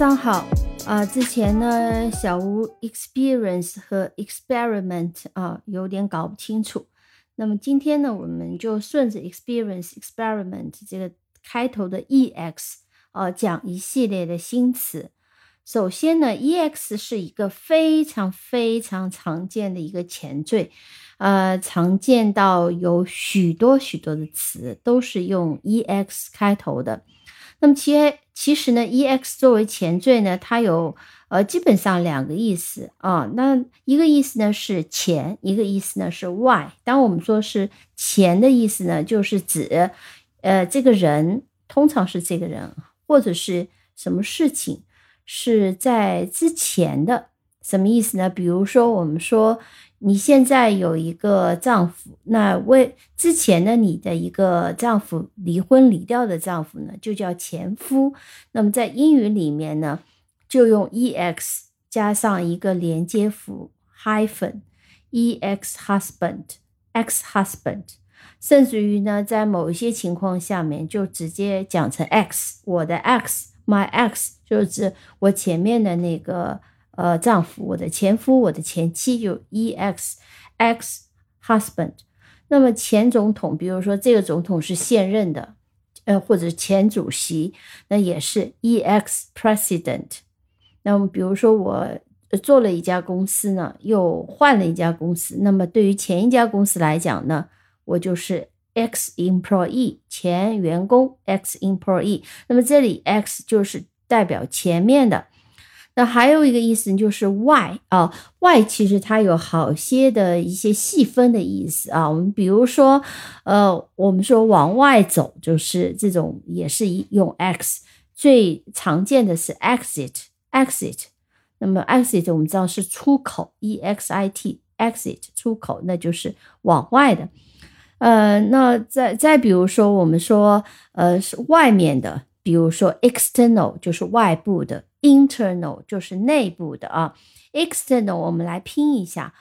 上好，啊，之前呢，小吴 experience 和 experiment 啊有点搞不清楚。那么今天呢，我们就顺着 experience experiment 这个开头的 ex 啊讲一系列的新词。首先呢，ex 是一个非常非常常见的一个前缀，呃，常见到有许多许多的词都是用 ex 开头的。那么其其实呢，ex 作为前缀呢，它有呃基本上两个意思啊。那一个意思呢是前，一个意思呢是外。当我们说是前的意思呢，就是指呃这个人通常是这个人或者是什么事情是在之前的，什么意思呢？比如说我们说。你现在有一个丈夫，那为之前的你的一个丈夫离婚离掉的丈夫呢，就叫前夫。那么在英语里面呢，就用 ex 加上一个连接符 hyphen，ex husband，ex husband，甚至于呢，在某一些情况下面就直接讲成 x，我的 x，my x，就是我前面的那个。呃，丈夫，我的前夫，我的前妻，就 e x x husband。那么前总统，比如说这个总统是现任的，呃，或者前主席，那也是 e x president。那么比如说我做了一家公司呢，又换了一家公司，那么对于前一家公司来讲呢，我就是 x employee 前员工 x employee。那么这里 x 就是代表前面的。那还有一个意思就是外啊，外其实它有好些的一些细分的意思啊。我们比如说，呃，我们说往外走，就是这种也是用 x，最常见的是 exit，exit。那么 exit 我们知道是出口，e x i t，exit 出口，那就是往外的。呃，那再再比如说，我们说呃是外面的，比如说 external 就是外部的。Internal 就是内部的啊，external 我们来拼一下，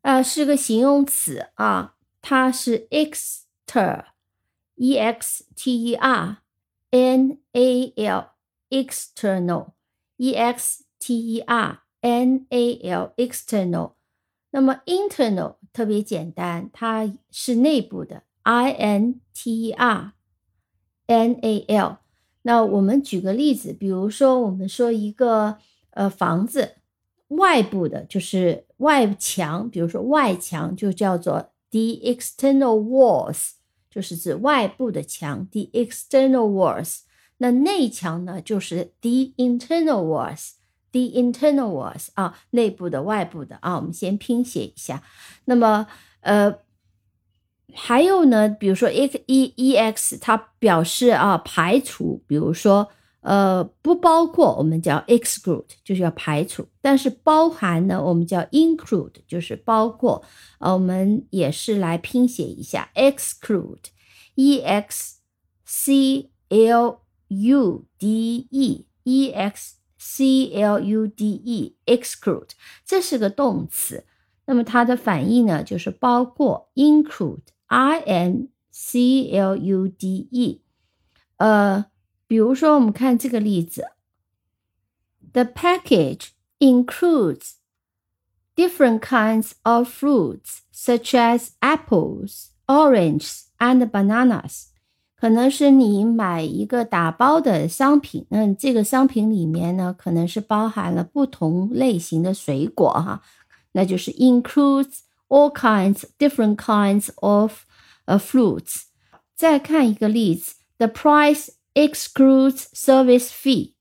啊是个形容词啊，它是 exter，e x t e r n a l external，e x t e r n a l external。那么 internal 特别简单，它是内部的，i n t e r n a l。那我们举个例子，比如说，我们说一个呃房子外部的，就是外墙，比如说外墙就叫做 the external walls，就是指外部的墙，the external walls。那内墙呢，就是 the internal walls，the internal walls 啊，内部的、外部的啊。我们先拼写一下。那么呃。还有呢，比如说 e e e x，它表示啊排除，比如说呃不包括，我们叫 exclude，就是要排除；但是包含呢，我们叫 include，就是包括。呃，我们也是来拼写一下 exclude，e x c l u d e，e x c l u d e，exclude，这是个动词。那么它的反义呢，就是包括 include。I N C L U D E，呃，比如说我们看这个例子，The package includes different kinds of fruits such as apples, oranges, and bananas。可能是你买一个打包的商品，那这个商品里面呢，可能是包含了不同类型的水果哈，那就是 includes。 all kinds, different kinds of uh, fruits。再看一个例子，The price excludes service fee。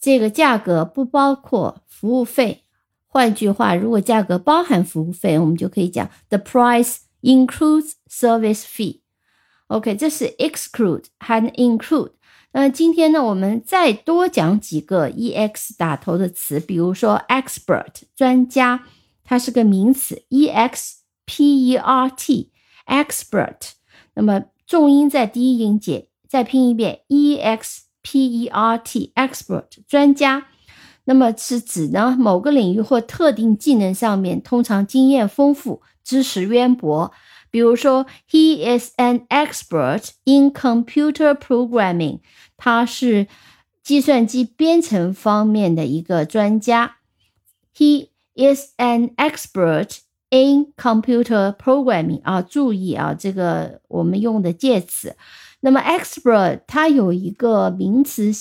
这个价格不包括服务费。换句话，如果价格包含服务费，我们就可以讲 The price includes service fee。OK，这是 exclude 和 include。那今天呢，我们再多讲几个 ex 打头的词，比如说 expert 专家。 它是个名词，e x p e r t，expert。那么重音在第一音节，再拼一遍，e x p e r t，expert，专家。那么是指呢某个领域或特定技能上面通常经验丰富、知识渊博。比如说，He is an expert in computer programming。他是。计算机编程方面的一个专家。He is an expert in computer programming 啊，注意啊，这个我们用的介词。那么 expert 它有一个名词，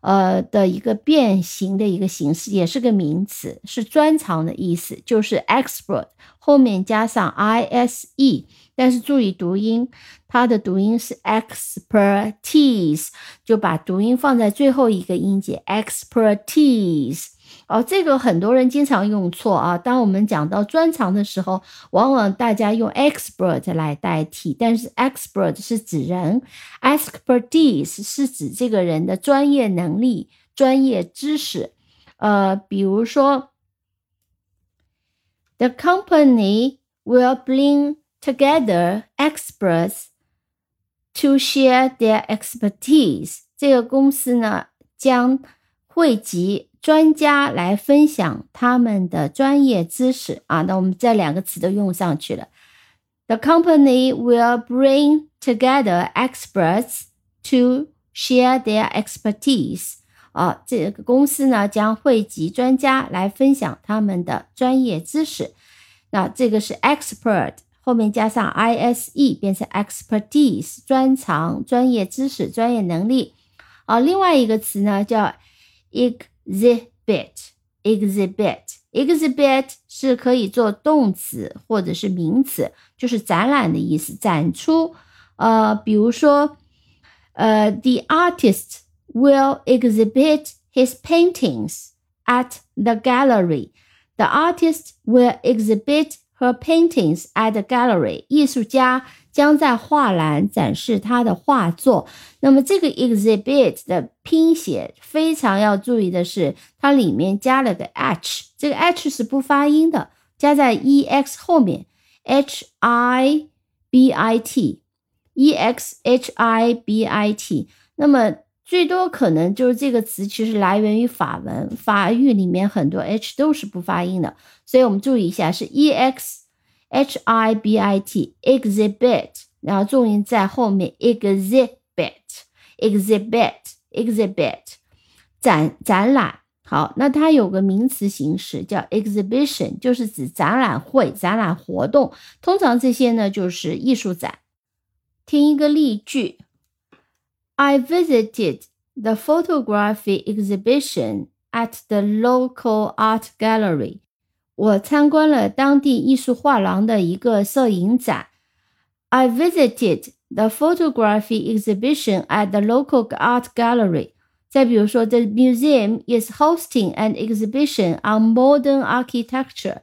呃的一个变形的一个形式，也是个名词，是专长的意思，就是 expert 后面加上 i s e，但是注意读音，它的读音是 expertise，就把读音放在最后一个音节 expertise。哦，这个很多人经常用错啊。当我们讲到专长的时候，往往大家用 expert 来代替，但是 expert 是指人，expertise 是指这个人的专业能力、专业知识。呃，比如说，the company will bring together experts to share their expertise。这个公司呢，将汇集。 专家来分享他们的专业知识啊，那我们这两个词都用上去了。The company will bring together experts to share their expertise。啊，这个公司呢将汇集专家来分享他们的专业知识。那这个是 expert 后面加上 i s e 变成 expertise，专长、专业知识、专业能力。啊，另外一个词呢叫 ex。exhibit exhibit exhibit 是可以做动词或者是名词，就是展览的意思，展出。呃，比如说，呃，the artist will exhibit his paintings at the gallery. The artist will exhibit her paintings at the gallery. 艺术家将在画廊展示他的画作。那么这个 exhibit 的拼写非常要注意的是，它里面加了个 h，这个 h 是不发音的，加在 e x 后面，h i b i t，e x h i b i t。那么最多可能就是这个词其实来源于法文，法语里面很多 h 都是不发音的，所以我们注意一下是 e x。H I B I T exhibit，然后重音在后面，exhibit，exhibit，exhibit，展展览。好，那它有个名词形式叫 exhibition，就是指展览会、展览活动。通常这些呢就是艺术展。听一个例句 ：I visited the photography exhibition at the local art gallery. 我参观了当地艺术画廊的一个摄影展。I visited the photography exhibition at the local art gallery。再比如说，The museum is hosting an exhibition on modern architecture。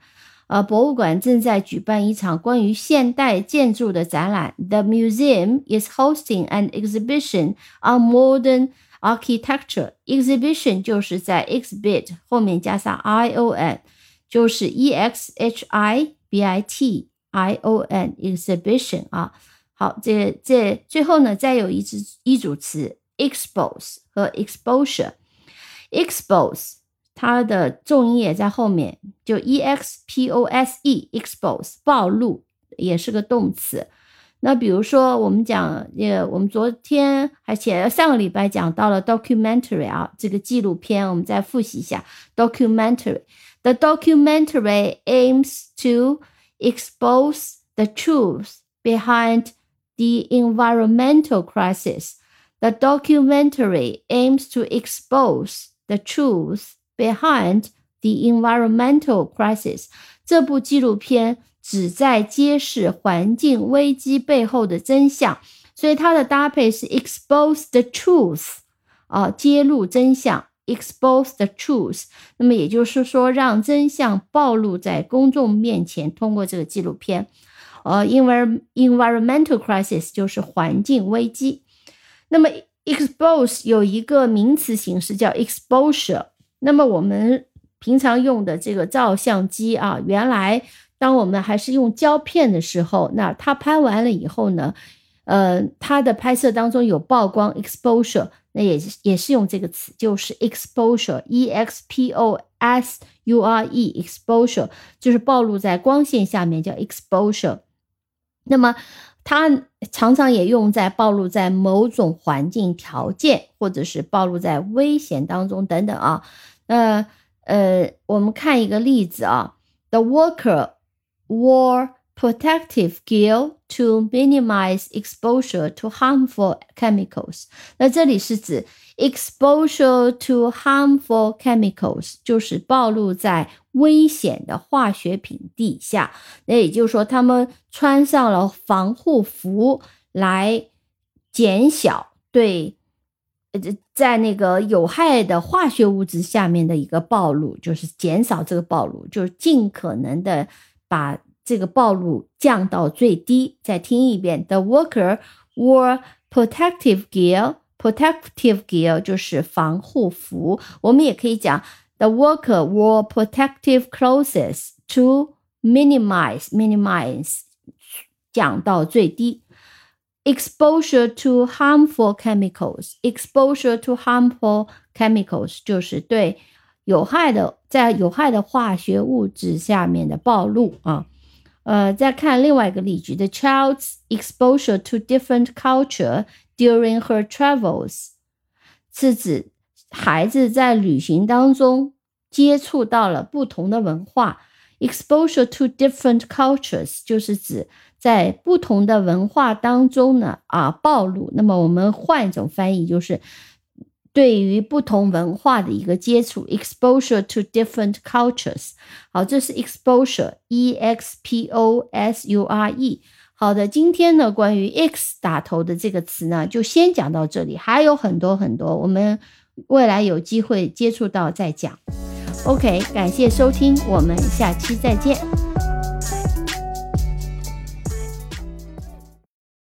呃，博物馆正在举办一场关于现代建筑的展览。The museum is hosting an exhibition on modern architecture。Exhibition 就是在 exhibit 后面加上 i o n。就是 e x h i b i t i o n exhibition 啊，好，这这最后呢，再有一支一组词 expose 和 exposure，expose 它的重音也在后面，就 e x p o s e expose 暴露也是个动词。那比如说我们讲，呃，我们昨天还且上个礼拜讲到了 documentary 啊，这个纪录片，我们再复习一下 documentary。The documentary aims to expose the truth behind the environmental crisis. The documentary aims to expose the truth behind the environmental crisis. 这部纪录片旨在揭示环境危机背后的真相，所以它的搭配是 expose the truth，啊，揭露真相。expose the truth，那么也就是说，让真相暴露在公众面前。通过这个纪录片，呃，envir environmental crisis 就是环境危机。那么 expose 有一个名词形式叫 exposure。 那么我们平常用的这个照相机啊，原来当我们还是用胶片的时候，那它拍完了以后呢，呃，它的拍摄当中有曝光 exposure。那也也是用这个词，就是 exposure，e x p o s u r e，exposure 就是暴露在光线下面，叫 exposure。那么它常常也用在暴露在某种环境条件，或者是暴露在危险当中等等啊。那呃，我们看一个例子啊，The worker wore protective gear to minimize exposure to harmful chemicals。那这里是指 exposure to harmful chemicals，就是暴露在危险的化学品底下。那也就是说，他们穿上了防护服来减小对。在那个有害的化学物质下面的一个暴露，就是减少这个暴露，就是尽可能的把这个暴露降到最低。再听一遍：The worker wore protective gear. Protective gear 就是防护服。我们也可以讲：The worker wore protective clothes to minimize minimize 降到最低。exposure to harmful chemicals. Exposure to harmful chemicals 就是对有害的在有害的化学物质下面的暴露啊。呃，再看另外一个例句，the child's exposure to different culture during her travels 是指孩子在旅行当中接触到了不同的文化。exposure to different cultures 就是指 在不同的文化当中呢，啊，暴露。那么我们换一种翻译，就是对于不同文化的一个接触，exposure to different cultures。好，这是 exposure，e x p o s u r e。好的，今天呢，关于 x 打头的这个词呢，就先讲到这里，还有很多很多，我们未来有机会接触到再讲。OK，感谢收听，我们下期再见。